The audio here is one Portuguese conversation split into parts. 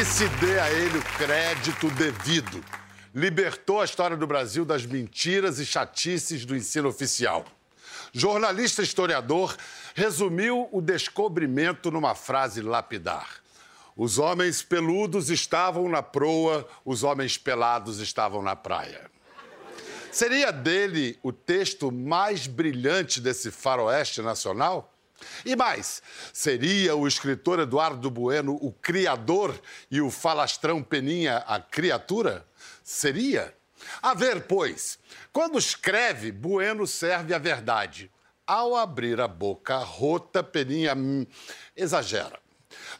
Que se dê a ele o crédito devido. Libertou a história do Brasil das mentiras e chatices do ensino oficial. Jornalista historiador resumiu o descobrimento numa frase lapidar. Os homens peludos estavam na proa, os homens pelados estavam na praia. Seria dele o texto mais brilhante desse faroeste nacional? E mais, seria o escritor Eduardo Bueno o criador e o falastrão Peninha a criatura? Seria? A ver, pois, quando escreve, Bueno serve a verdade. Ao abrir a boca rota, Peninha hum, exagera.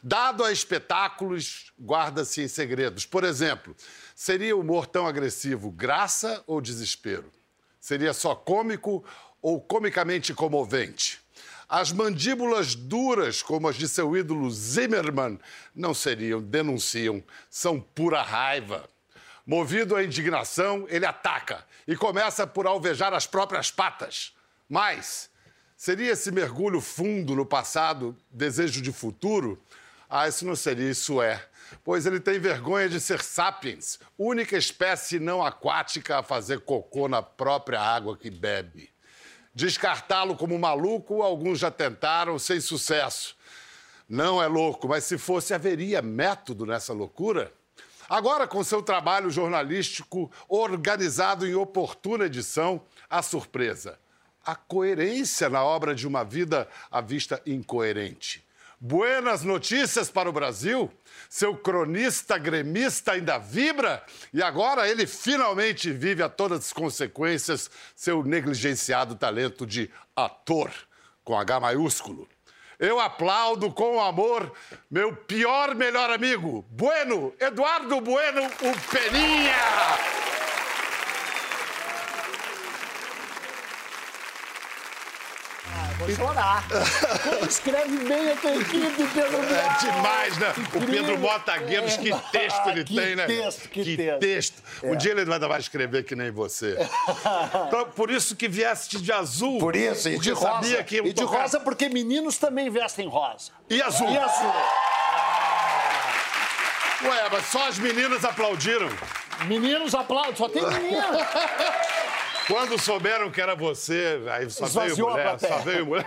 Dado a espetáculos, guarda-se em segredos. Por exemplo, seria o humor tão agressivo graça ou desespero? Seria só cômico ou comicamente comovente? As mandíbulas duras, como as de seu ídolo Zimmermann, não seriam, denunciam, são pura raiva. Movido à indignação, ele ataca e começa por alvejar as próprias patas. Mas seria esse mergulho fundo no passado desejo de futuro? Ah, isso não seria, isso é. Pois ele tem vergonha de ser sapiens, única espécie não aquática a fazer cocô na própria água que bebe. Descartá-lo como maluco, alguns já tentaram, sem sucesso. Não é louco, mas se fosse, haveria método nessa loucura? Agora, com seu trabalho jornalístico organizado em oportuna edição, a surpresa. A coerência na obra de uma vida à vista incoerente. Buenas notícias para o Brasil? Seu cronista gremista ainda vibra? E agora ele finalmente vive a todas as consequências seu negligenciado talento de ator, com H maiúsculo. Eu aplaudo com amor meu pior melhor amigo, Bueno, Eduardo Bueno, o Peninha! Vou chorar. Como escreve bem a tua equipe, Pedro É demais, né? O Incrível. Pedro Motagueiros, que texto ele Que tem, né? texto, que texto. Um dia ele vai escrever que nem você. Então, por isso que vieste de azul. Por isso, e de rosa. sabia que e de tocar- rosa porque meninos também vestem rosa. E azul. E azul. Ué, mas só as meninas aplaudiram. Meninos aplaudem, só tem menino. Quando souberam que era você, aí só veio Esvaziou a mulher, só veio mulher.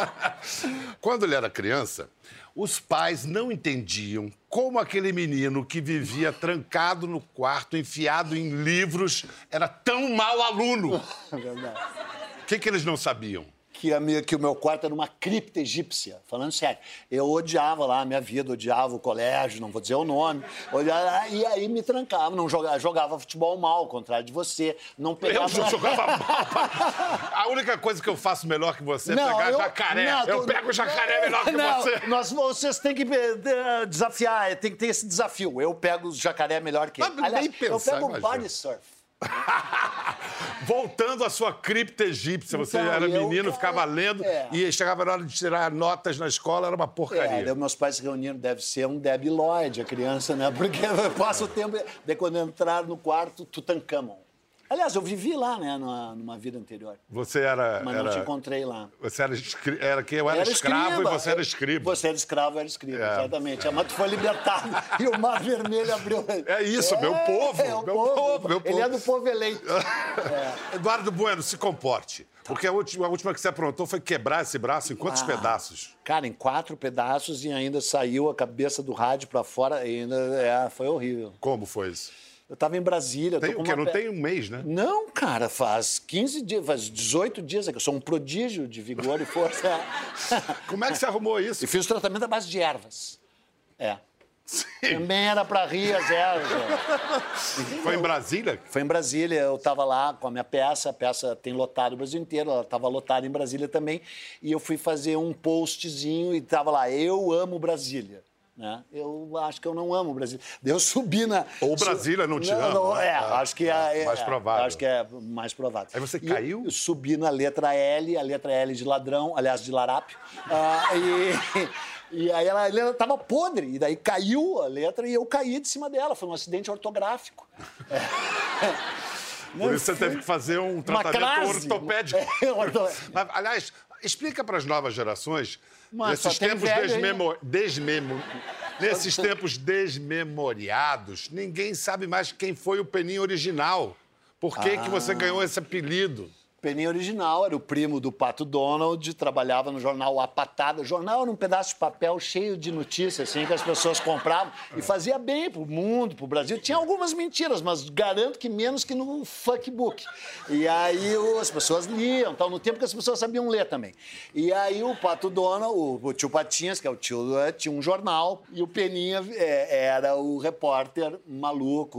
Quando ele era criança, os pais não entendiam como aquele menino que vivia trancado no quarto, enfiado em livros, era tão mau aluno. Verdade. O que, que eles não sabiam? Que, a minha, que o meu quarto era uma cripta egípcia, falando sério. Eu odiava lá a minha vida, odiava o colégio, não vou dizer o nome. Odiava, e aí me trancava, não jogava, jogava futebol mal, ao contrário de você. Não pegava. Eu jogava mal. pai. A única coisa que eu faço melhor que você é pegar eu- jacaré. não, eu pego jacaré melhor que não, você. Nós, vocês têm que eh, desafiar, tem que ter esse desafio. Eu pego o jacaré melhor que ele. Mas nem eu pego imagina. body surf. Voltando à sua cripta egípcia, você Então, era eu- menino, ficava lendo É. e chegava na hora de tirar notas na escola, era uma É, porcaria. daí meus pais se reuniram, deve ser um Debbie Lloyd, a criança, né? Porque passa o tempo. Daí quando entraram no quarto, Tutankhamon. Aliás, eu vivi lá, né, numa, numa vida anterior. Você era. Mas não te era encontrei lá. você era, escri... era que eu era, escravo escriba. e você era escriba. Você era escravo, eu era escriba, É. exatamente. Mas tu foi libertado e o Mar Vermelho abriu. É isso, meu povo, É, meu povo. povo, meu Ele povo. é do povo eleito. Eduardo Bueno, se comporte. Porque a última, a última que você aprontou foi quebrar esse braço em quantos Ah. pedaços? Cara, em quatro pedaços e ainda saiu a cabeça do rádio pra fora. E ainda é, foi horrível. Como foi isso? Eu tava em Brasília. Tem o quê? uma Não tem um mês, né? Não, cara, faz 15 dias, faz 18 dias eu sou um prodígio de vigor e força. Como é que você arrumou isso? e fiz o tratamento à base de ervas. É. Também era pra rir as ervas. é. Foi em Brasília? Foi em Brasília, eu estava lá com a minha peça, a peça tem lotado o Brasil inteiro, ela estava lotada em Brasília também, e eu fui fazer um postzinho e estava lá, eu amo Brasília. Né? Eu acho que eu não amo Brasília. Daí Eu subi na. Ou Brasília não te ama, né? é, É, acho que é, é, mais provável. Acho que é mais provável. Aí você E caiu? Eu, subi na letra L, a letra L de ladrão, aliás, de larápio. ah, e, e aí ela, ela tava podre, e daí caiu a letra e eu caí de cima dela. Foi um acidente ortográfico. Por isso você teve que fazer um tratamento crase. ortopédico. É, orto- Mas, aliás, explica para as novas gerações, Mas nesses tem tempos desmemo... desmemo... Nesses tempos desmemoriados, ninguém sabe mais quem foi o Peninha original. Por que, que você ganhou esse apelido? Peninha original era o primo do Pato Donald, trabalhava no jornal A Patada. O jornal era um pedaço de papel cheio de notícias, assim, que as pessoas compravam e fazia bem pro mundo, pro Brasil. Tinha algumas mentiras, mas garanto que menos que no fuckbook. E aí as pessoas liam, tal, no tempo que as pessoas sabiam ler também. E aí o Pato Donald, o, o tio Patinhas, que é o tio, tinha um jornal, e o Peninha eh, era o repórter maluco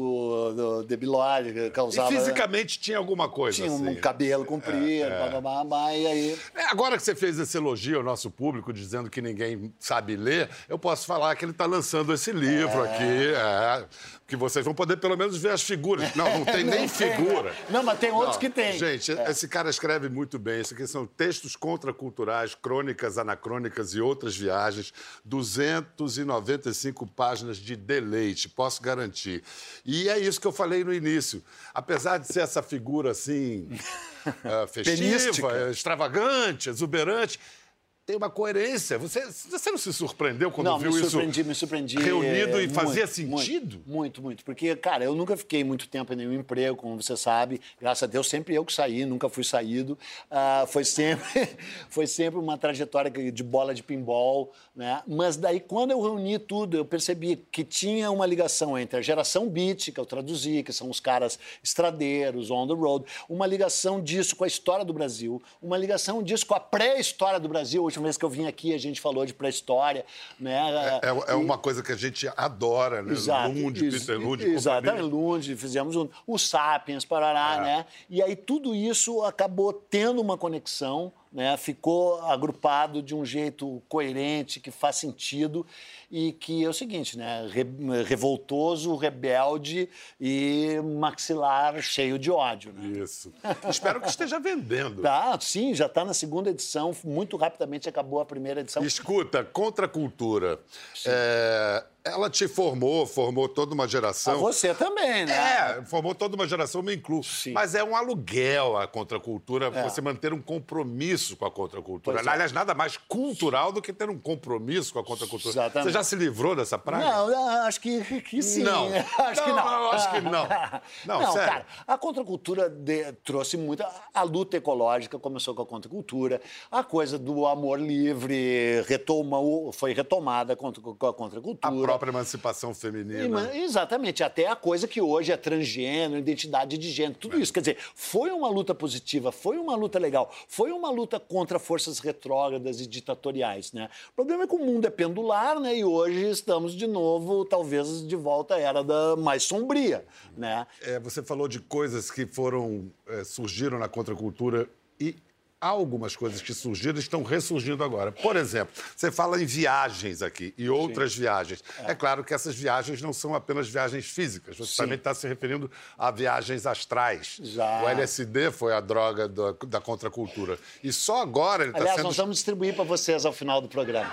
do Debilóide, que E causava... fisicamente tinha alguma coisa Tinha um assim. cabelo comprido, blá, blá, blá, blá, e aí... É, agora que você fez esse elogio ao nosso público, dizendo que ninguém sabe ler, eu posso falar que ele está lançando esse livro aqui, é, que vocês vão poder pelo menos ver as figuras. Não, não tem nem figura. Não, mas tem outros Não, que tem. Gente, É. esse cara escreve muito bem. Isso aqui são textos contraculturais, crônicas anacrônicas e outras viagens. 295 páginas de deleite, posso garantir. E é isso que eu falei no início. Apesar de ser essa figura assim. Ah, festiva, Penística. extravagante, exuberante. Tem uma coerência. Você, você não se surpreendeu quando Não, viu me isso surpreendi, me surpreendi. reunido e é, fazia muito, sentido? Muito, muito, muito. Porque, cara, eu nunca fiquei muito tempo em nenhum emprego, como você sabe. Graças a Deus, sempre eu que saí, nunca fui saído. Ah, foi, sempre, foi sempre uma trajetória de bola de pinball, né? Mas daí, quando eu reuni tudo, eu percebi que tinha uma ligação entre a geração beat, que eu traduzi, que são os caras estradeiros, on the road, uma ligação disso com a história do Brasil, uma ligação disso com a pré-história do Brasil. Última vez que eu vim aqui, a gente falou de pré-história, né? É, é E- uma coisa que a gente adora, né? Exato. Lund, ex- Peter Lund, Exatamente, companhia. Lund, fizemos um, o Sapiens, Parará, É. né? E aí tudo isso acabou tendo uma conexão, né? Ficou agrupado de um jeito coerente, que faz sentido e que é o seguinte, né? Re- revoltoso, rebelde e maxilar cheio de ódio, né? Isso. Espero que esteja vendendo. Tá, sim, já está na segunda edição, muito rapidamente acabou a primeira edição. Escuta, contra a cultura. é, ela te formou, formou toda uma A geração. você também, né? É, formou toda uma geração, me incluo. Sim. Mas é um aluguel a contracultura, você manter um compromisso com a contracultura. Pois é. Aliás, nada mais cultural do que ter um compromisso com a contracultura. Exatamente. Você já se livrou dessa praga? Não, acho que, que sim. Não. acho que Não, não. não, acho que não. Não, sério. cara, a contracultura de- trouxe muita. A luta ecológica começou com a contracultura, a coisa do amor livre retomou, foi retomada contra, com a A contracultura. Própria emancipação feminina. Exatamente, até a coisa que hoje é transgênero, identidade de gênero, tudo isso. Quer dizer, foi uma luta positiva, foi uma luta legal, foi uma luta contra forças retrógradas e ditatoriais, né? O problema é que o mundo é pendular, né? E hoje estamos de novo, talvez, de volta à era da mais sombria, né? É, você falou de coisas que foram é, surgiram na contracultura e há algumas coisas que surgiram e estão ressurgindo agora. Por exemplo, você fala em viagens aqui e outras viagens. É. claro que essas viagens não são apenas viagens físicas. Você Sim. também está se referindo a viagens astrais. Já. O LSD foi a droga da, da contracultura. E só agora ele está Aliás, sendo... nós vamos distribuir para vocês ao final do programa.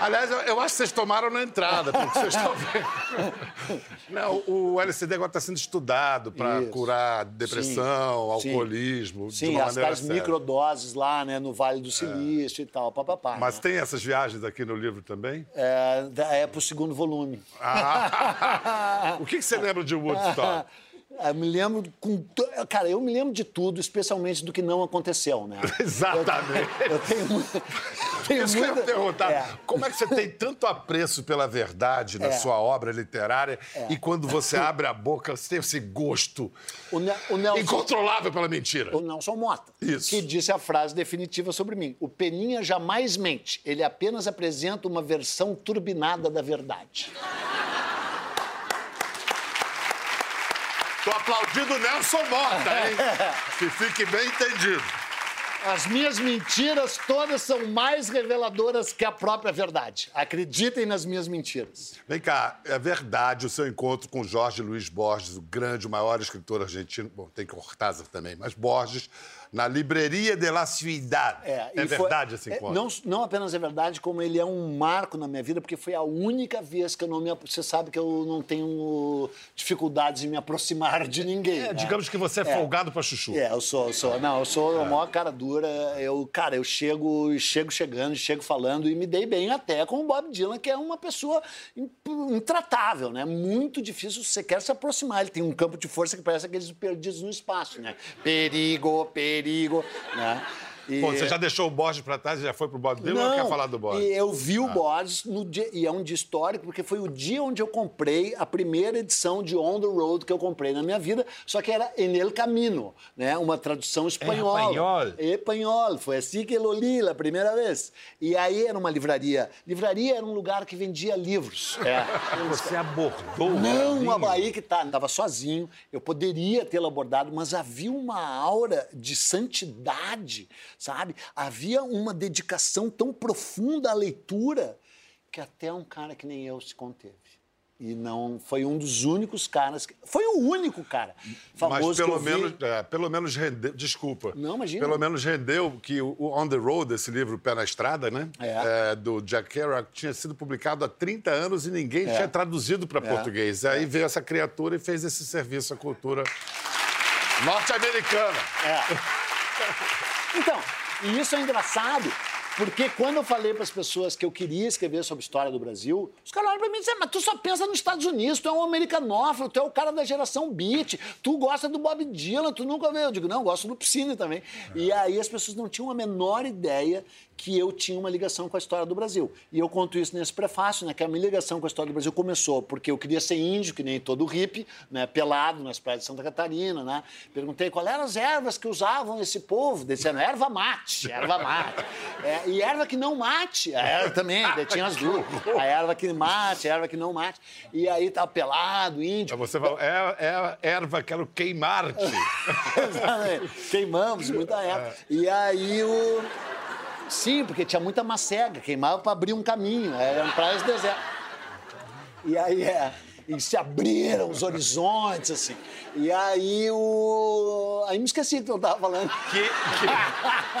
Aliás, eu, eu acho que vocês tomaram na entrada, porque vocês estão vendo. Não, o LSD agora está sendo estudado para curar depressão, Sim. alcoolismo, de Sim, uma as maneira séria. Microdoses lá, né, no Vale do Silício e tal, papapá. Mas né? tem essas viagens aqui no livro também? É, é pro segundo volume. Ah, o que, que você lembra de Woodstock? Eu me lembro com. Cara, eu me lembro de tudo, especialmente do que não aconteceu, né? Exatamente. Eu tenho, mu- tenho Isso que eu ia muita- perguntar. É. Como é que você tem tanto apreço pela verdade na É. sua obra literária e quando você abre a boca, você tem esse gosto O, Ne- o Nelson, incontrolável pela mentira? o Nelson Mota, Isso. que disse a frase definitiva sobre mim. O Peninha jamais mente, ele apenas apresenta uma versão turbinada da verdade. Tô aplaudindo o Nelson Mota, hein? que fique bem entendido. As minhas mentiras todas são mais reveladoras que a própria verdade. Acreditem nas minhas mentiras. Vem cá, é verdade o seu encontro com Jorge Luiz Borges, o grande, o maior escritor argentino. Bom, tem Cortázar também, mas Borges na Livraria de la Ciudad. É, É, e foi- verdade esse é, encontro? não, não apenas é verdade, como ele é um marco na minha vida, porque foi a única vez que eu não me... Você sabe que eu não tenho dificuldades em me aproximar de ninguém. É, né? digamos que você é, É. folgado pra chuchu. É, eu sou, eu sou. Não, eu sou a maior cara dura. Eu, cara, eu chego, chego chegando, chego falando e me dei bem até com o Bob Dylan, que é uma pessoa in- intratável, né? Muito difícil você quer se aproximar. Ele tem um campo de força que parece aqueles perdidos no espaço, né? Perigo, perigo, né? E- Pô, você já deixou o Borges pra trás e já foi pro Bob Dylan ou quer falar do Borges? e eu vi o Borges no dia, e é um dia histórico, porque foi o dia onde eu comprei a primeira edição de On the Road que eu comprei na minha vida, só que era En el Camino, né? Uma tradução espanhola. espanhol. Espanhol. Foi assim que eu li a primeira vez. E aí era uma livraria. Livraria era um lugar que vendia livros. É. Você abordou o Não, a aí que tá. Estava sozinho, eu poderia tê-lo abordado, mas havia uma aura de santidade, sabe? Havia uma dedicação tão profunda à leitura que até um cara que nem eu se conteve. E não foi um dos únicos caras. Que, foi o único cara famoso Mas que pelo eu vi. menos, é, pelo menos rendeu. Desculpa. Não, imagina. Pelo menos rendeu que o On the Road, esse livro Pé na Estrada, né? É. É, do Jack Kerouac, tinha sido publicado há 30 anos e ninguém É. tinha traduzido para português. Aí veio essa criatura e fez esse serviço à cultura norte-americana. É. Então, e isso é engraçado, porque quando eu falei para as pessoas que eu queria escrever sobre a história do Brasil, os caras olham para mim e dizem, mas tu só pensa nos Estados Unidos, tu é um americanófilo, tu é o cara da geração beat, tu gosta do Bob Dylan, tu nunca viu. Eu digo, não, eu gosto do Piscine também. E aí as pessoas não tinham a menor ideia que eu tinha uma ligação com a história do Brasil. E eu conto isso nesse prefácio, né, que a minha ligação com a história do Brasil começou porque eu queria ser índio, que nem todo hippie, né, pelado nas praias de Santa Catarina, né? Perguntei qual eram as ervas que usavam esse povo. Disseram, erva mate, erva mate. É, e erva que não mate, a erva também, tinha as duas. A erva que mate, a erva que não mate. E aí tava pelado, índio. Você falou, é, é erva, quero queimar-te. Exatamente. Queimamos muita erva. E aí o. Sim, porque tinha muita macega, queimava para abrir um caminho, eram praias desertas. E aí é. E se abriram os horizontes, assim. E aí o. Aí me esqueci do que eu tava falando. Que,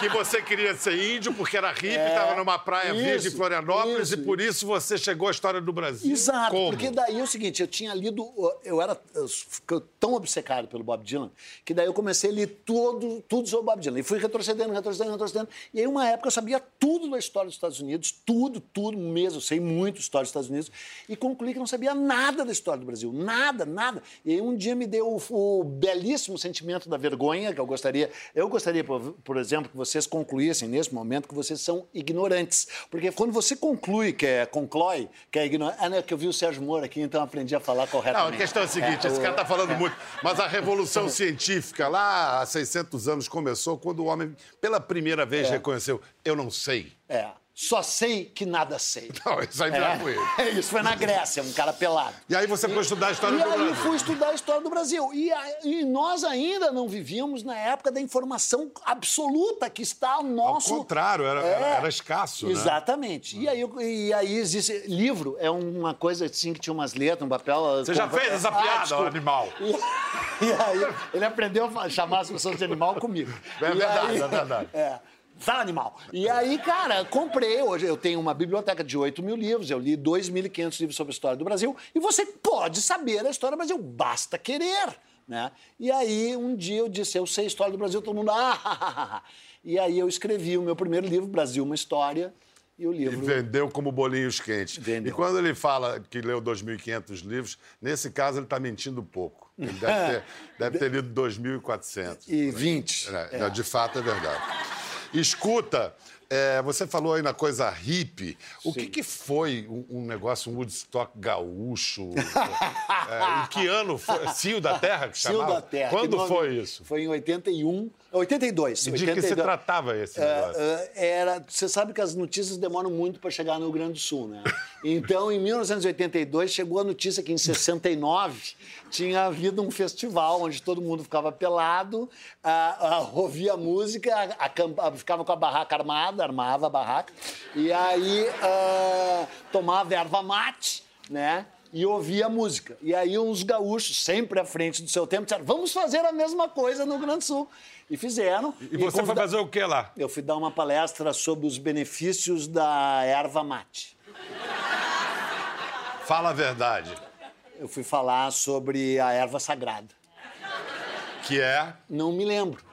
que, que você queria ser índio porque era hippie, estava numa praia isso, virgem em Florianópolis isso. e por isso você chegou à história do Brasil. Exato, Como? porque daí é o seguinte, eu tinha lido, eu era eu tão obcecado pelo Bob Dylan, que daí eu comecei a ler todo, tudo sobre o Bob Dylan. E fui retrocedendo, retrocedendo, retrocedendo. E aí, uma época, eu sabia tudo da história dos Estados Unidos, tudo, tudo mesmo. Eu sei muito da história dos Estados Unidos. E concluí que não sabia nada da história do Brasil, nada, nada. E aí, um dia me deu o, o belíssimo sentimento da vergonha, que eu gostaria, eu gostaria, por, por exemplo, que vocês concluíssem nesse momento que vocês são ignorantes. Porque quando você conclui, que é, conclói, que é ignorante. Ah, não, é que eu vi o Sérgio Moro aqui, então aprendi a falar Não, corretamente. a questão é a seguinte, esse o- cara está falando é. muito, mas a revolução científica lá há 600 anos começou quando o homem pela primeira vez É. reconheceu, eu não sei. É. Só sei que nada sei. Não, isso aí já foi. É, isso foi na Grécia, um cara pelado. E aí você foi estudar a história E do aí Brasil. fui estudar a história do Brasil. E, a- e nós ainda não vivíamos na época da informação absoluta que está ao Ao nosso... contrário, era, É. era, era escasso, né? Exatamente. E, aí, e aí existe... Livro é uma coisa assim que tinha umas letras, um papel... Você já fez essa piada, desculpa. animal? E, e aí ele aprendeu a chamar as pessoas de animal comigo. É E verdade, aí- é verdade. É. Fala, animal. E aí, cara, comprei. Hoje eu tenho uma biblioteca de 8 mil livros, eu li 2.500 livros sobre a história do Brasil. E você pode saber a história do Brasil, basta querer. Né? E aí, um dia eu disse, eu sei a história do Brasil, todo mundo. Ah, e aí eu escrevi o meu primeiro livro, Brasil, uma História. E o E livro. vendeu como bolinhos quentes. Vendeu. E quando ele fala que leu 2.500 livros, nesse caso ele está mentindo pouco. Ele deve ter, deve ter lido 2.400. E 20. É, É. De fato, é verdade. Escuta, é, você falou aí na coisa hippie. O que, que foi um, um negócio, um Woodstock gaúcho? É, em que ano foi? Cio da Terra que Cio chamava? da Terra. Quando nome- foi isso? Foi em 81. 82. E de que se 82. tratava esse É, negócio? é, era, você sabe que as notícias demoram muito para chegar no Rio Grande do Sul, né? Então, em 1982, chegou a notícia que em 69 tinha havido um festival onde todo mundo ficava pelado, ah, ah, ouvia música, acampa- ficava com a barraca armada, armava a barraca, e aí ah, tomava erva mate, né? e ouvia música. E aí uns gaúchos, sempre à frente do seu tempo, disseram, vamos fazer a mesma coisa no Grande Sul. E fizeram. E você foi convida- fazer o que lá? Eu fui dar uma palestra sobre os benefícios da erva mate. Fala a verdade. Eu fui falar sobre a erva sagrada. Que é. Não me lembro.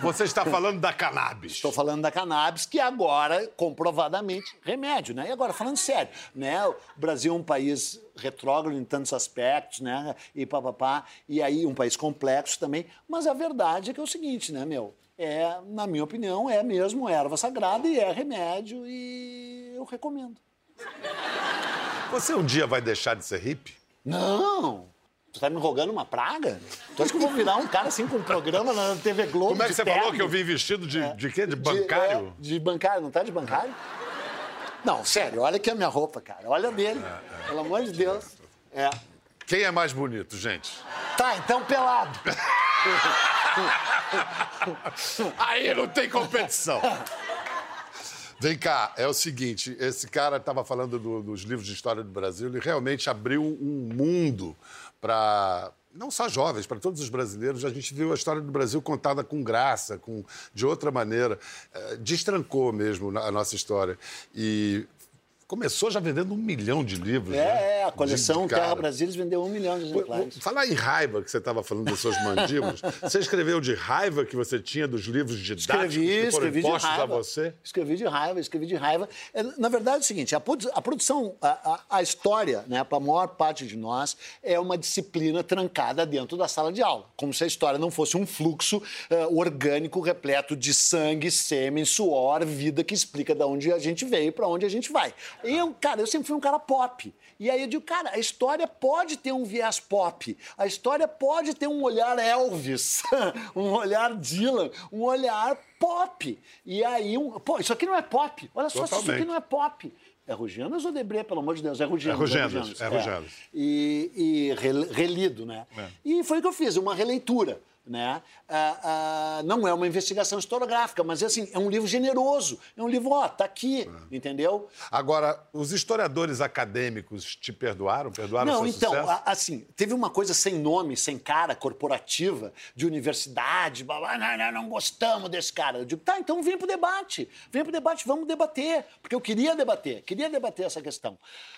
Você está falando da cannabis. Estou falando da cannabis, que agora, comprovadamente, remédio, né? E agora, falando sério, né? O Brasil é um país retrógrado em tantos aspectos, né? E papapá. E aí, um país complexo também. Mas a verdade é que é o seguinte, né, meu? É, na minha opinião, é mesmo erva sagrada e é remédio e eu recomendo. Você um dia vai deixar de ser hippie? Não! Tu tá me rogando uma praga? Tu acha que eu vou virar um cara assim com um programa na TV Globo? Como é que de você terno? falou que eu vim vestido de, de quê? De De- bancário? é, De, bancário, não tá de bancário? Não, sério, olha aqui a minha roupa, cara. Olha a dele. Pelo amor de Deus. É. Quem é mais bonito, gente? Tá, então pelado. Aí não tem competição. Vem cá, é o seguinte, esse cara estava falando do- dos livros de história do Brasil, ele realmente abriu um mundo para não só jovens, para todos os brasileiros. A gente viu a história do Brasil contada com graça, com de outra maneira, Eh, destrancou mesmo a nossa história e começou já vendendo um milhão de livros. né? É, é, a coleção de. Terra Brasília vendeu um milhão de exemplares. Falar em raiva que você estava falando das suas mandíbulas, você escreveu de raiva que você tinha dos livros didáticos Escrevi, que foram escrevi de impostos a você? Escrevi de raiva, escrevi de raiva. É, Na verdade é o seguinte, a, produ- a produção, a, a- a história, né, para a maior parte de nós, é uma disciplina trancada dentro da sala de aula. Como se a história não fosse um fluxo eh, orgânico repleto de sangue, sêmen, suor, vida que explica de onde a gente veio e para onde a gente vai. E eu, cara, eu sempre fui um cara pop. E aí eu digo, cara, a história pode ter um viés pop. A história pode ter um olhar Elvis, um olhar Dylan, um olhar pop. E aí, um... pô, isso aqui não é pop. Olha só, se isso aqui Totalmente. não é pop. É Rugianas ou Debré, pelo amor de Deus? É Rugianas. É Rugianas, é Rugianas. E, e rel- relido, né? É. E foi o que eu fiz, uma releitura. Né? Ah, ah, não é uma investigação historiográfica, mas assim, é um livro generoso. É um livro, ó, tá aqui, É. entendeu? Agora, os historiadores acadêmicos te perdoaram? Perdoaram Não, seu então, sucesso? assim, teve uma coisa sem nome, sem cara, corporativa, de universidade, blá, blá, não, não gostamos desse cara. Eu digo, tá, então vem pro debate, vem pro debate, vamos debater, porque eu queria debater, queria debater essa questão.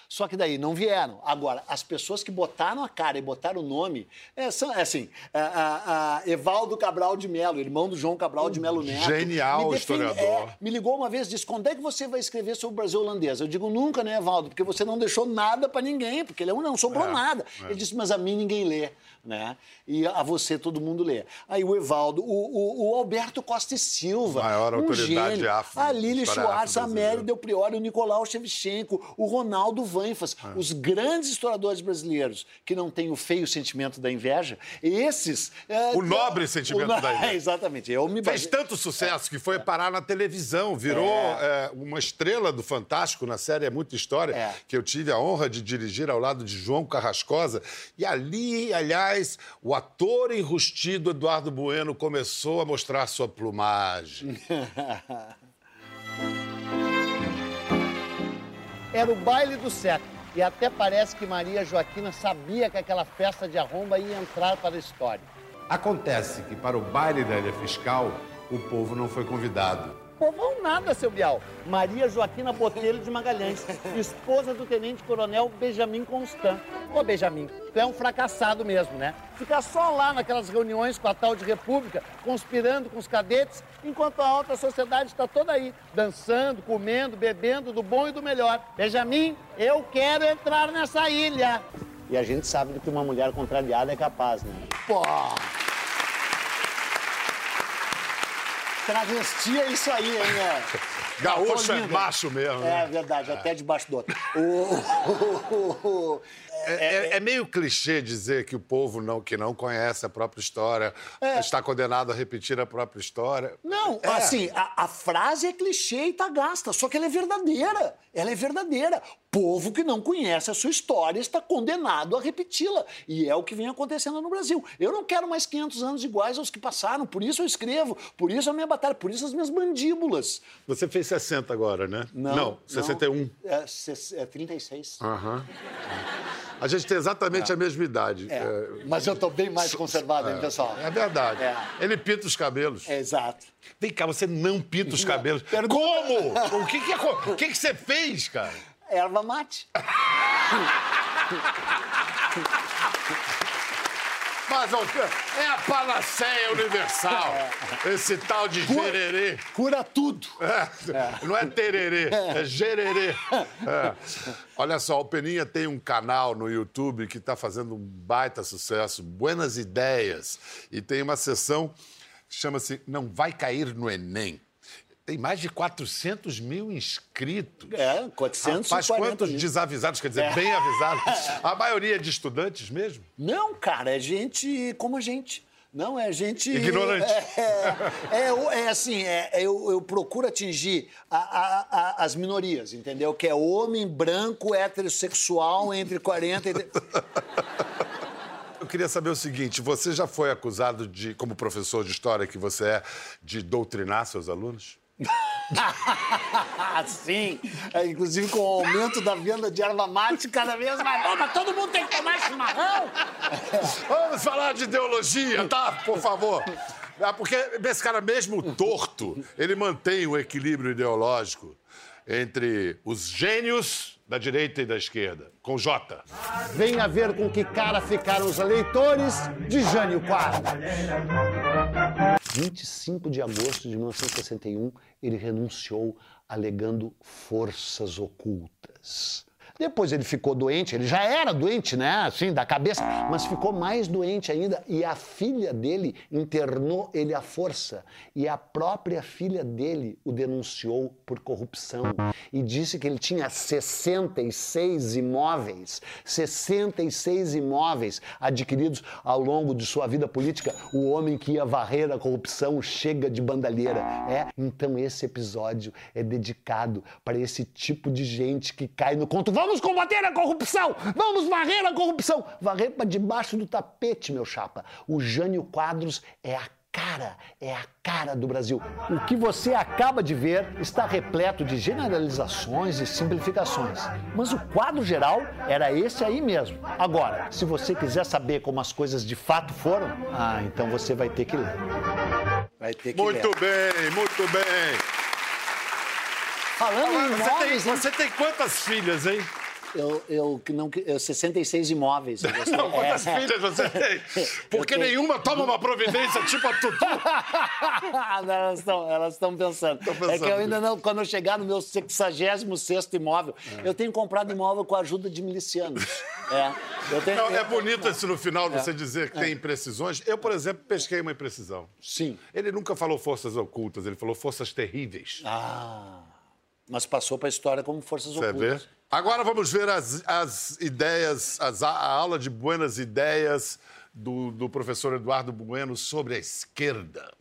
Só que daí não vieram. Agora, as pessoas que botaram a cara e botaram o nome, é, são, é assim, a, a- a Evaldo Cabral de Melo, irmão do João Cabral de Melo Neto. genial me historiador. é, me ligou uma vez e disse: quando é que você vai escrever sobre o Brasil holandês? Eu digo: nunca, né, Evaldo? Porque você não deixou nada pra ninguém, porque ele não sobrou É, nada. Ele disse: mas a mim ninguém lê. Né? E a você todo mundo lê. Aí o Evaldo, o, o- o Alberto Costa e Silva, Maior um autoridade gênio. afro- a Lili Schwartz, a Del Priori, o Nicolau Shevchenko, o Ronaldo Vanfas, É. os grandes historiadores brasileiros que não têm o feio sentimento da inveja, esses... é, O nobre sentimento o no- da inveja. É, exatamente. Eu me Fez tanto sucesso que foi parar na televisão, virou é, uma estrela do Fantástico na série É Muita História, É. que eu tive a honra de dirigir ao lado de João Carrascosa. E ali, aliás, o ator enrustido Eduardo Bueno começou a mostrar sua plumagem. Era o baile do século. E até parece que Maria Joaquina sabia que aquela festa de arromba ia entrar para a história. Acontece que para o baile da ilha fiscal, o povo não foi convidado. Povão nada, seu Bial. Maria Joaquina Botelho de Magalhães, esposa do tenente coronel Benjamin Constant. Ô, Benjamin, tu é um fracassado mesmo, né? Ficar só lá naquelas reuniões com a tal de república, conspirando com os cadetes, enquanto a alta sociedade está toda aí, dançando, comendo, bebendo do bom e do melhor. Benjamin, eu quero entrar nessa ilha. E a gente sabe do que uma mulher contrariada é capaz, né? Pô! Travesti é isso aí, hein, né? Gaúcho é macho mesmo, É né? verdade, até debaixo do outro. O- o- o- É, é- é meio clichê dizer que o povo não, que não conhece a própria história está condenado a repetir a própria história. Não, É. assim, a, a frase é clichê e tá gasta, só que ela é verdadeira. Ela é verdadeira. Povo que não conhece a sua história está condenado a repeti-la. E é o que vem acontecendo no Brasil. Eu não quero mais 500 anos iguais aos que passaram, por isso eu escrevo, por isso a minha batalha, por isso as minhas mandíbulas. Você fez 60 agora, né? Não, 61. É, ses- é 36. Aham. A gente tem exatamente a mesma idade. É. É, Mas eu tô bem mais conservado, hein, pessoal? é verdade. É. Ele pinta os cabelos. É, exato. Vem cá, você não pinta os cabelos. Como? O que que, o que que você fez, cara? Erva mate. Mas é a panaceia universal. Esse tal de gererê. Cura tudo. É, Não é tererê, é gererê. É. Olha só, o Peninha tem um canal no YouTube que está fazendo um baita sucesso, Buenas Ideias. E tem uma sessão que chama-se Não Vai Cair no Enem. Tem mais de 400 mil inscritos. É, 440 Rapaz, quantos mil. desavisados, quer dizer, bem avisados. A maioria é de estudantes mesmo? Não, cara, é gente como a gente. Não, é gente. Ignorante. É, é, é, é assim, é, é, eu, eu procuro atingir a- a- a- as minorias, entendeu? Que é homem, branco, heterossexual, entre 40 e. Eu queria saber o seguinte: você já foi acusado de, como professor de história que você é, de doutrinar seus alunos? Sim, é, inclusive com o aumento da venda de erva mate cada vez mais. Ô, mas todo mundo tem que tomar chimarrão! Vamos falar de ideologia, tá? Por favor. Ah, Porque esse cara, mesmo torto, ele mantém o equilíbrio ideológico entre os gênios da direita e da esquerda, com J. Venha ver com que cara ficaram os eleitores de Jânio Quadros. 25 de agosto de 1961, ele renunciou alegando forças ocultas. Depois ele ficou doente, ele já era doente, né? Assim, da cabeça, mas ficou mais doente ainda. E a filha dele internou ele à força. E a própria filha dele o denunciou por corrupção. E disse que ele tinha 66 imóveis. 66 imóveis adquiridos ao longo de sua vida política. O homem que ia varrer a corrupção chega de bandalheira. É, então esse episódio é dedicado para esse tipo de gente que cai no conto. Vamos combater a corrupção! Vamos varrer a corrupção! Varrer para debaixo do tapete, meu chapa. O Jânio Quadros é a cara, é a cara do Brasil. O que você acaba de ver está repleto de generalizações e simplificações. Mas o quadro geral era esse aí mesmo. Agora, se você quiser saber como as coisas de fato foram, ah, então você vai ter que ler. Vai ter que Muito ler. bem, muito bem. Falando em você, tem, imóveis, hein? você tem quantas filhas, hein? Eu, eu, que não, eu 66 imóveis. eu gostei. Não, quantas É. filhas você tem? Porque tenho. nenhuma toma uma providência tipo a Tutu. Não, elas estão elas pensando. pensando. É que eu ainda não, quando eu chegar no meu 66 imóvel, eu tenho comprado imóvel com a ajuda de milicianos. É. Tenho, Não, é bonito esse no final você dizer que tem imprecisões. Eu, por exemplo, pesquei uma imprecisão. Sim. Ele nunca falou forças ocultas, ele falou forças terríveis. Ah. Mas passou para a história como forças Você vê? Agora vamos ver as, as ideias, as- a aula de buenas ideias do, do professor Eduardo Bueno sobre a esquerda.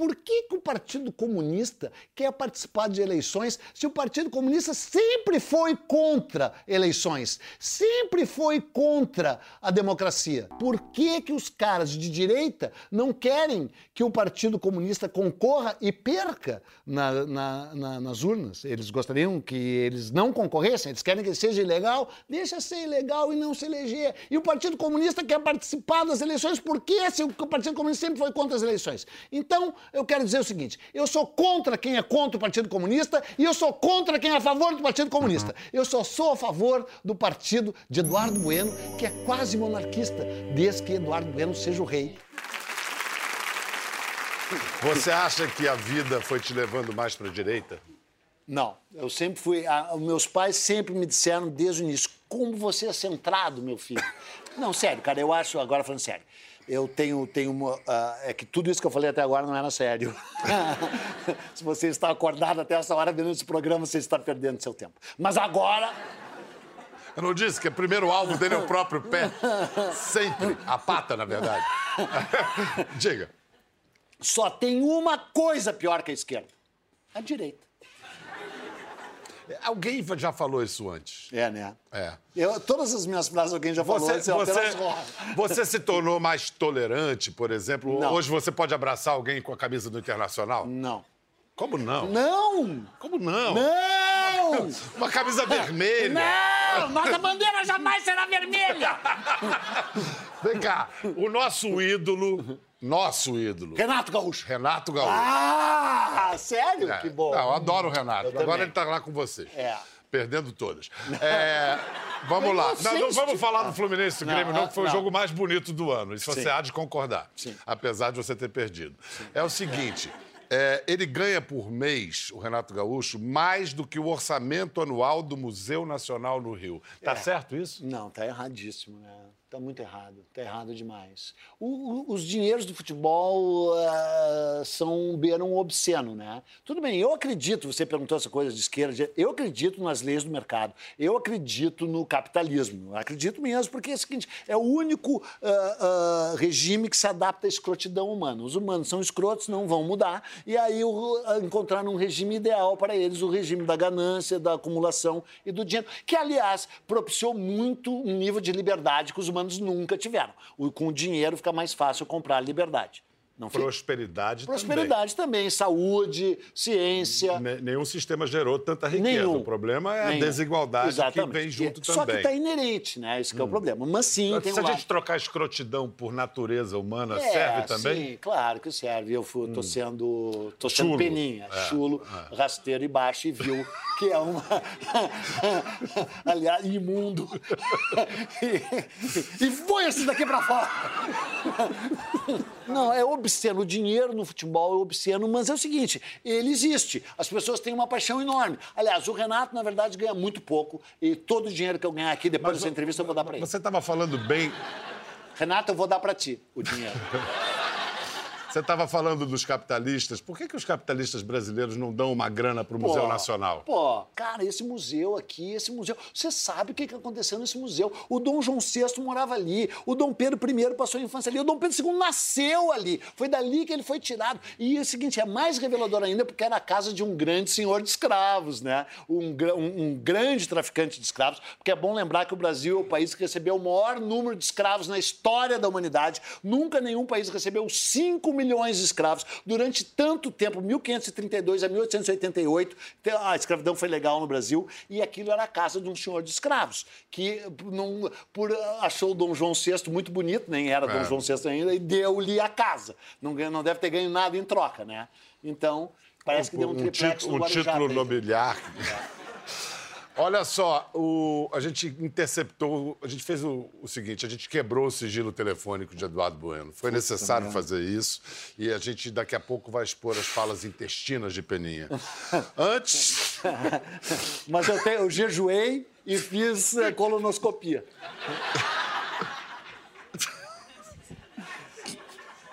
Por que, que o Partido Comunista quer participar de eleições se o Partido Comunista sempre foi contra eleições, sempre foi contra a democracia? Por que, que os caras de direita não querem que o Partido Comunista concorra e perca na- na- na- nas urnas? Eles gostariam que eles não concorressem, eles querem que seja ilegal, deixa ser ilegal e não se eleger. E o Partido Comunista quer participar das eleições, por que se o Partido Comunista sempre foi contra as eleições? Então, eu quero dizer o seguinte: eu sou contra quem é contra o Partido Comunista e eu sou contra quem é a favor do Partido Comunista. Eu só sou a favor do partido de Eduardo Bueno, que é quase monarquista, desde que Eduardo Bueno seja o rei. Você acha que a vida foi te levando mais para a direita? Não, eu sempre fui. a- os meus pais sempre me disseram desde o início: como você é centrado, meu filho. Não, sério, cara, eu acho, agora falando sério, eu tenho. tenho uma, ah, é que tudo isso que eu falei até agora não era sério. Se você está acordado até essa hora vendo esse programa, você está perdendo seu tempo. Mas agora. Eu não disse que o primeiro alvo dele é o próprio pé? Sempre. A pata, na verdade. Diga. Só tem uma coisa pior que a esquerda: a direita. Alguém já falou isso antes. É, né? É. Eu, todas as minhas frases alguém já falou Você, antes, você, você se tornou mais tolerante, por exemplo? Não. Hoje você pode abraçar alguém com a camisa do Internacional? Não. Como não? Não! Como não? Não! Uma camisa vermelha. Não, nossa bandeira jamais será vermelha! Vem cá, o nosso ídolo, nosso ídolo, Renato Gaúcho. Renato Gaúcho. Ah, sério? É, Que bom. Não, eu adoro o Renato. Eu também. Agora ele tá lá com vocês. É. Perdendo todas. É, vamos lá. não Não, vamos falar do Fluminense e do Grêmio, não, ah, que foi o não. jogo mais bonito do ano. Isso Sim. você há de concordar. Sim. Apesar de você ter perdido. É o seguinte. é, ele ganha por mês, o Renato Gaúcho, mais do que o orçamento anual do Museu Nacional no Rio. Tá certo isso? Não, tá erradíssimo, né? Tá muito errado. Tá errado demais. O- o- os dinheiros do futebol ah, são beiram obsceno, né? Tudo bem, eu acredito, você perguntou essa coisa de esquerda, eu acredito nas leis do mercado. Eu acredito no capitalismo. Eu acredito mesmo, porque é o seguinte, é o único ah, ah, regime que se adapta à escrotidão humana. Os humanos são escrotos, não vão mudar, e aí encontraram um regime ideal para eles, o regime da ganância, da acumulação e do dinheiro, que, aliás, propiciou muito um nível de liberdade que os humanos nunca tiveram. O- com o dinheiro fica mais fácil comprar liberdade. Não fica? Prosperidade, Prosperidade também. saúde, ciência. também. Ne- Nenhum sistema gerou tanta riqueza. Nenhum. O problema é Nenhum. a desigualdade Exatamente. que vem junto Só também. que está inerente, né? Isso que é o problema. Mas sim, tem Se um a lado. gente trocar escrotidão por natureza humana, É, serve também? Hum. Sim, claro que serve. Eu fui, tô sendo, tô sendo Chulo. peninha, É, chulo, rasteiro e baixo e viu que é uma. Aliás, imundo. e, e foi esse daqui pra fora. Não, é obsceno. O dinheiro no futebol é obsceno, mas é o seguinte: ele existe. As pessoas têm uma paixão enorme. Aliás, o Renato, na verdade, ganha muito pouco. E todo o dinheiro que eu ganhar aqui depois dessa entrevista eu vou dar pra ele. Você estava falando bem. Renato, eu vou dar pra ti o dinheiro. Você estava falando dos capitalistas. Por que, que os capitalistas brasileiros não dão uma grana para o Museu Nacional? Pô, cara, esse museu aqui, esse museu. Você sabe o que, que aconteceu nesse museu? O Dom João VI morava ali, o Dom Pedro I passou a infância ali, o Dom Pedro II nasceu ali. Foi dali que ele foi tirado. E é o seguinte, é mais revelador ainda porque era a casa de um grande senhor de escravos, né? Um, um- um grande traficante de escravos. Porque é bom lembrar que o Brasil é o país que recebeu o maior número de escravos na história da humanidade. Nunca nenhum país recebeu 5 milhões de escravos durante tanto tempo, 1532 a 1888. Te- A escravidão foi legal no Brasil e aquilo era a casa de um senhor de escravos que não, por, achou o Dom João VI muito bonito, nem era Dom É. João VI ainda, e deu-lhe a casa. Não, não deve ter ganho nada em troca, né? Então, parece que deu um, um, triplex título- no um Guarujá título nobiliar. Olha só, o- a gente interceptou, a gente fez o, o seguinte, a gente quebrou o sigilo telefônico de Eduardo Bueno. Foi necessário fazer isso e a gente daqui a pouco vai expor as falas intestinas de Peninha. Antes, Mas eu, tenho, eu jejuei e fiz eh, colonoscopia.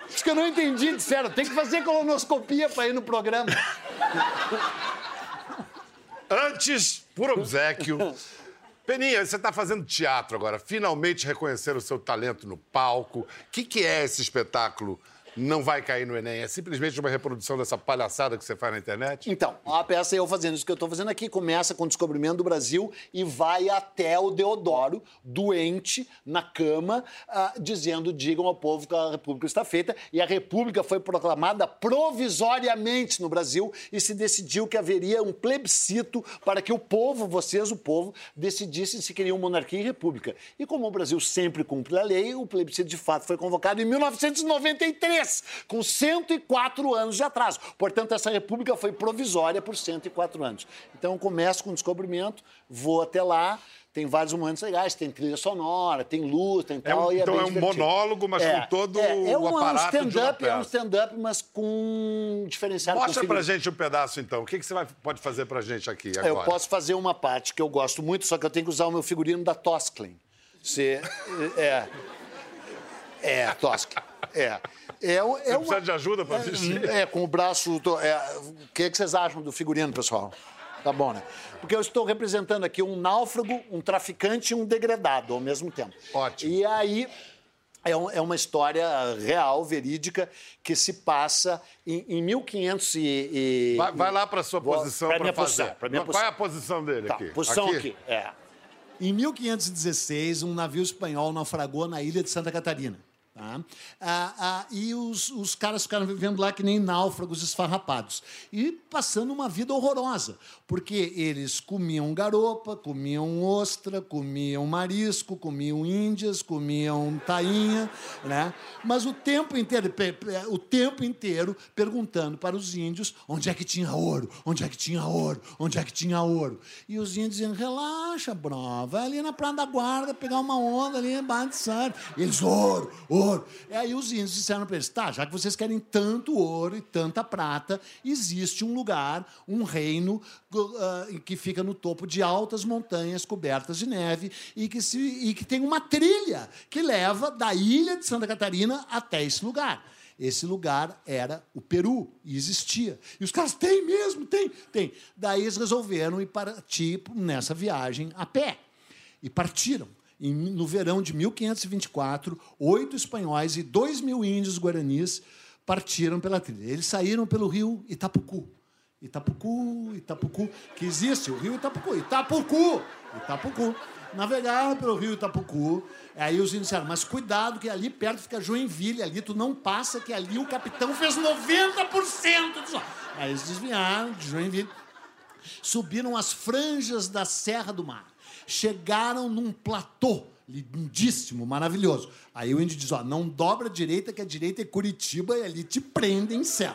Diz que eu não entendi, disseram. Tem que fazer colonoscopia para ir no programa. antes, por obsequio, Peninha, você está fazendo teatro agora. Finalmente reconheceram o seu talento no palco. O que, que é esse espetáculo? Não vai cair no Enem? É simplesmente uma reprodução dessa palhaçada que você faz na internet? Então, a peça é eu fazendo isso que eu estou fazendo aqui. Começa com o descobrimento do Brasil e vai até o Deodoro, doente, na cama, ah, dizendo: digam ao povo que a República está feita. E a República foi proclamada provisoriamente no Brasil e se decidiu que haveria um plebiscito para que o povo, vocês, o povo, decidissem se queriam monarquia e república. E como o Brasil sempre cumpre a lei, o plebiscito de fato foi convocado em 1993, com 104 anos de atraso. Portanto, essa república foi provisória por 104 anos. Então, eu começo com o descobrimento, vou até lá. Tem vários momentos legais, tem trilha sonora, tem luz, tem É um- tal. e então bem é um divertido. monólogo, mas com todo é, é o um, aparato de uma stand-up, é um stand-up, mas com diferenciado. Mostra pra gente um pedaço, então. O que, que você vai- pode fazer pra gente aqui agora? eu posso fazer uma parte que eu gosto muito, só que eu tenho que usar o meu figurino da Tosclen. Você. É. É, Tosclen. É. É, é Você uma- precisa de ajuda pra vestir? é, com o braço. é, o que, que vocês acham do figurino, pessoal? Tá bom, né? Porque eu estou representando aqui um náufrago, um traficante e um degradado ao mesmo tempo. Ótimo. E aí. É, um- é uma história real, verídica, que se passa em, em 1500 e... e- Vai, vai lá pra sua Vou- posição minha fazer. posição, minha Qual é a posição dele Tá, aqui? posição aqui. É. Em 1516, um navio espanhol naufragou na ilha de Santa Catarina. Tá? Ah, ah, e os, os caras ficaram vivendo lá que nem náufragos esfarrapados. E passando uma vida horrorosa, porque eles comiam garopa, comiam ostra, comiam marisco, comiam índias, comiam tainha, né? mas o tempo inteiro, o tempo inteiro perguntando para os índios onde é que tinha ouro, onde é que tinha ouro, onde é que tinha ouro. E os índios diziam, relaxa, bro, vai ali na Praia da Guarda pegar uma onda ali, bate sabe. Eles, ouro, ouro ouro. E aí os índios disseram para eles: tá, já que vocês querem tanto ouro e tanta prata, existe um lugar, um reino uh, que fica no topo de altas montanhas cobertas de neve e que, se, e que tem uma trilha que leva da ilha de Santa Catarina até esse lugar. Esse lugar era o Peru e existia. E os caras, tem mesmo, tem, tem. Daí eles resolveram ir partir nessa viagem a pé. E partiram no verão de 1524, oito espanhóis e dois mil índios guaranis partiram pela trilha. Eles saíram pelo rio Itapucu. Itapucu, Itapucu, que existe, o rio Itapucu. Itapucu, Itapucu. Navegaram pelo rio Itapucu. Aí os índios disseram, mas cuidado que ali perto fica Joinville, ali tu não passa, que ali o capitão fez 90% dos... Aí eles desviaram de Joinville, subiram as franjas da Serra do Mar chegaram num platô lindíssimo, maravilhoso. Aí o índio diz: ó, não dobra a direita, que a direita é Curitiba e ali te prendem céu.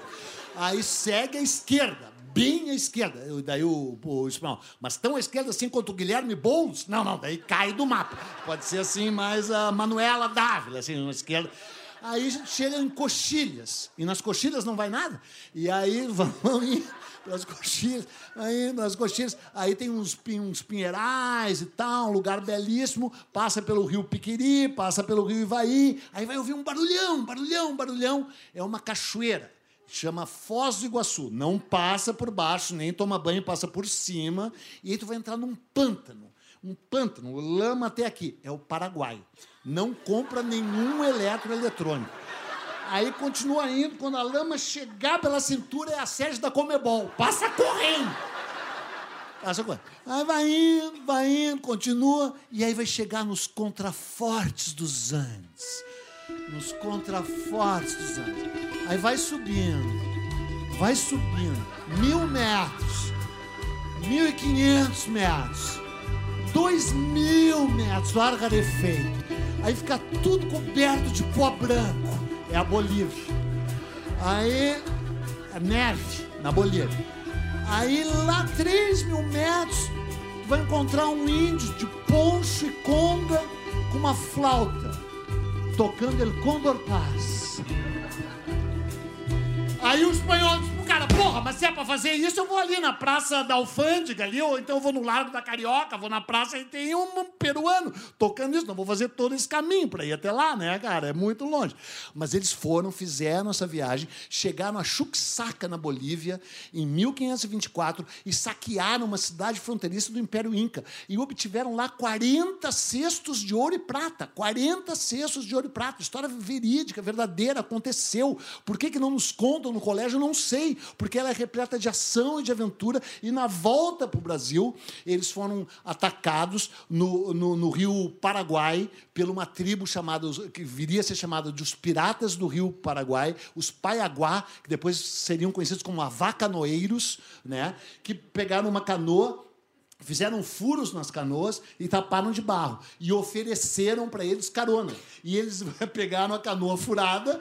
Aí segue a esquerda, bem à esquerda. Daí o, o espanhol, mas tão à esquerda assim quanto o Guilherme Boulos? Não, não, daí cai do mapa. Pode ser assim, mais a Manuela Dávila, assim, uma esquerda. Aí chega em coxilhas, e nas coxilhas não vai nada. E aí indo pelas coxinhas, aí nas coxinhas, aí tem uns, uns pinheirais e tal, um lugar belíssimo, passa pelo rio Piquiri, passa pelo rio Ivaí, aí vai ouvir um barulhão, barulhão, barulhão, é uma cachoeira, chama Foz do Iguaçu, não passa por baixo, nem toma banho, passa por cima, e aí tu vai entrar num pântano, um pântano, lama até aqui, é o Paraguai. Não compra nenhum eletroeletrônico. Aí continua indo, quando a lama chegar pela cintura é a sede da Comebol. Passa correndo. Passa correndo. Aí vai indo, vai indo, continua, e aí vai chegar nos contrafortes dos Andes. Nos contrafortes dos Andes. Aí vai subindo, vai subindo. Mil metros, mil e quinhentos metros, dois mil metros, ar rarefeito. Aí fica tudo coberto de pó branco é a Bolívia. Aí, a neve na Bolívia. Aí lá 3 mil metros, vai encontrar um índio de poncho e conga com uma flauta, tocando El Condor Paz. Aí o espanhol diz cara, porra, mas se é pra fazer isso, eu vou ali na Praça da Alfândega ali, ou então eu vou no Largo da Carioca, vou na praça e tem um peruano tocando isso. Não vou fazer todo esse caminho para ir até lá, né, cara? É muito longe. Mas eles foram, fizeram essa viagem, chegaram a Chuquisaca, na Bolívia, em 1524, e saquearam uma cidade fronteiriça do Império Inca. E obtiveram lá 40 cestos de ouro e prata. 40 cestos de ouro e prata. História verídica, verdadeira, aconteceu. Por que, que não nos contam no colégio, não sei, porque ela é repleta de ação e de aventura. E na volta para o Brasil, eles foram atacados no, no, no, rio Paraguai por uma tribo chamada, que viria a ser chamada de os Piratas do Rio Paraguai, os Paiaguá, que depois seriam conhecidos como avacanoeiros, né, que pegaram uma canoa Fizeram furos nas canoas e taparam de barro. E ofereceram para eles carona. E eles pegaram a canoa furada,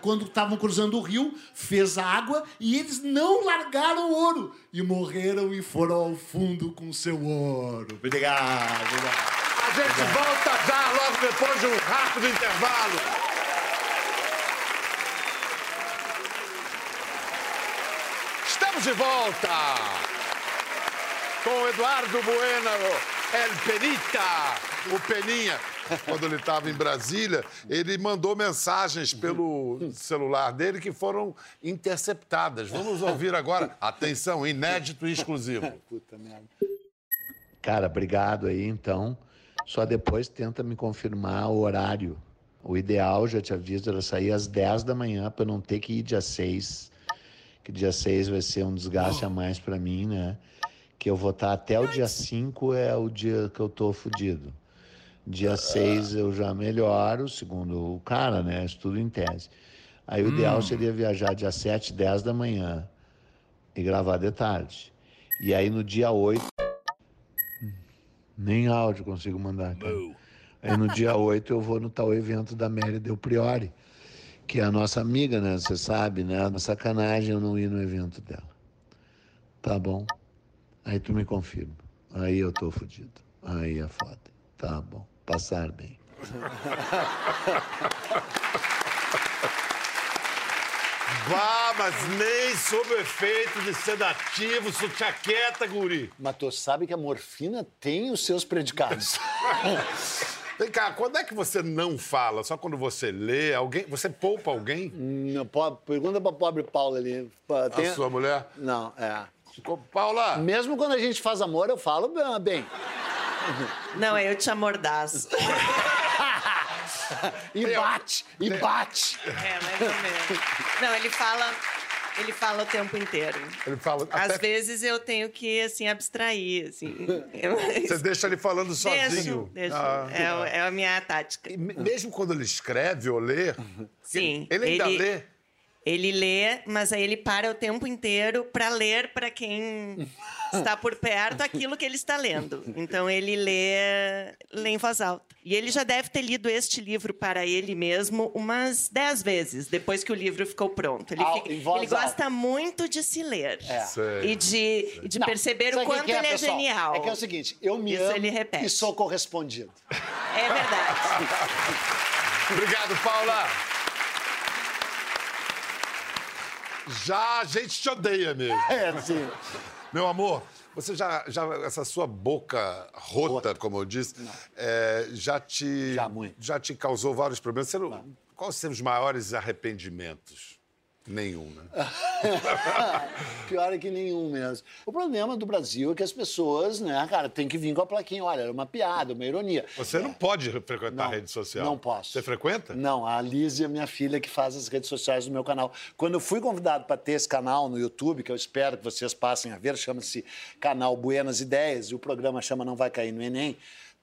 quando estavam cruzando o rio, fez água e eles não largaram o ouro. E morreram e foram ao fundo com seu ouro. Obrigado. obrigado. A gente obrigado. volta já, logo depois de um rápido intervalo. Estamos de volta! Com Eduardo Bueno, El Penita, o Peninha. Quando ele estava em Brasília, ele mandou mensagens pelo celular dele que foram interceptadas. Vamos ouvir agora. Atenção, inédito e exclusivo. Puta merda. Cara, obrigado aí, então. Só depois tenta me confirmar o horário. O ideal, já te aviso, era sair às 10 da manhã para não ter que ir dia 6. Que dia 6 vai ser um desgaste a mais para mim, né? Que eu vou estar até o dia 5 é o dia que eu tô fudido. Dia 6 eu já melhoro, segundo o cara, né? Estudo em tese. Aí o ideal seria viajar dia 7, 10 da manhã e gravar de tarde. E aí no dia 8. Nem áudio consigo mandar. Cara. Aí no dia 8 eu vou no tal evento da Mary Del Priori, que é a nossa amiga, né? Você sabe, né? Uma sacanagem eu não ir no evento dela. Tá bom? Aí tu me confirma. Aí eu tô fudido. Aí é foda. Tá bom. Passar bem. Vá, mas nem sob o efeito de sedativo, sutiã quieta, guri. Mas tu sabe que a morfina tem os seus predicados. Vem cá, quando é que você não fala? Só quando você lê? Alguém, você poupa alguém? Não, po- Pergunta pra pobre Paula ali. Tem- A sua mulher? Não, é. Ficou- Paula, Mesmo quando a gente faz amor, eu falo bem. Não, eu te amordaço. E bate, e bate. É, mais ou menos. Não, ele fala, ele fala o tempo inteiro. ele fala. Às até- vezes eu tenho que, assim, abstrair, assim. Você deixa ele falando sozinho. Deixo, deixo. Ah. É, o- é a minha tática. E me- mesmo quando ele escreve ou lê, Sim. ele ainda ele- lê. Ele lê, mas aí ele para o tempo inteiro para ler para quem está por perto aquilo que ele está lendo. Então ele lê, lê em voz alta. E ele já deve ter lido este livro para ele mesmo umas dez vezes, depois que o livro ficou pronto. Ele, fica- ele gosta muito de se ler. Sei. E de, e de Não, perceber o quanto que que ele é pessoal? genial. É que é o seguinte, eu me Isso amo ele repete. e sou correspondido. É verdade. Obrigado, Paula. Já a gente te odeia mesmo. É, sim. Meu amor, você já, já essa sua boca rota, como eu disse, é, já te Já muito. já te causou vários problemas. Você não, quais os maiores arrependimentos? Nenhum, né? Pior é que nenhum mesmo. O problema do Brasil é que as pessoas, né, cara, tem que vir com a plaquinha. Olha, era uma piada, uma ironia. Você não pode frequentar Não, a rede social. não posso. Você frequenta? Não, a Liz é minha filha que faz as redes sociais do meu canal. Quando eu fui convidado para ter esse canal no YouTube, que eu espero que vocês passem a ver, chama-se Canal Buenas Ideias, e o programa chama Não Vai Cair no Enem.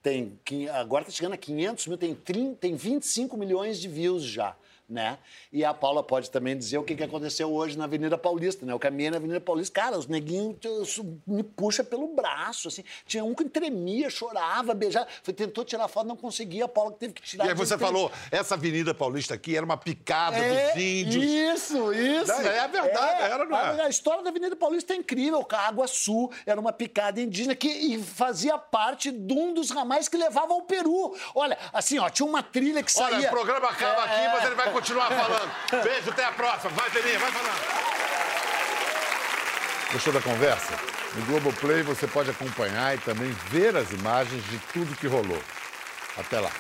Tem, agora está chegando a 500 mil, tem, 30, tem 25 milhões de views já. Né? E a Paula pode também dizer o que, que aconteceu hoje na Avenida Paulista, né? Eu caminhei na Avenida Paulista, cara, os neguinhos me puxa pelo braço, assim. Tinha um que tremia, chorava, beijava. Foi- Tentou tirar foto, não conseguia, a Paula teve que tirar. E aí você falou, essa Avenida Paulista aqui era uma picada é, dos índios. Isso, isso. Não, é verdade, era, não é? A, a história da Avenida Paulista é incrível. A Água Sul era uma picada indígena que fazia parte de um dos ramais que levava ao Peru. Olha, assim, ó, tinha uma trilha que saía... Olha, o programa acaba aqui, É. mas ele vai continuar falando. Beijo, até a próxima. Vai, Peninha, vai falando. Gostou da conversa? No Globoplay você pode acompanhar e também ver as imagens de tudo que rolou. Até lá.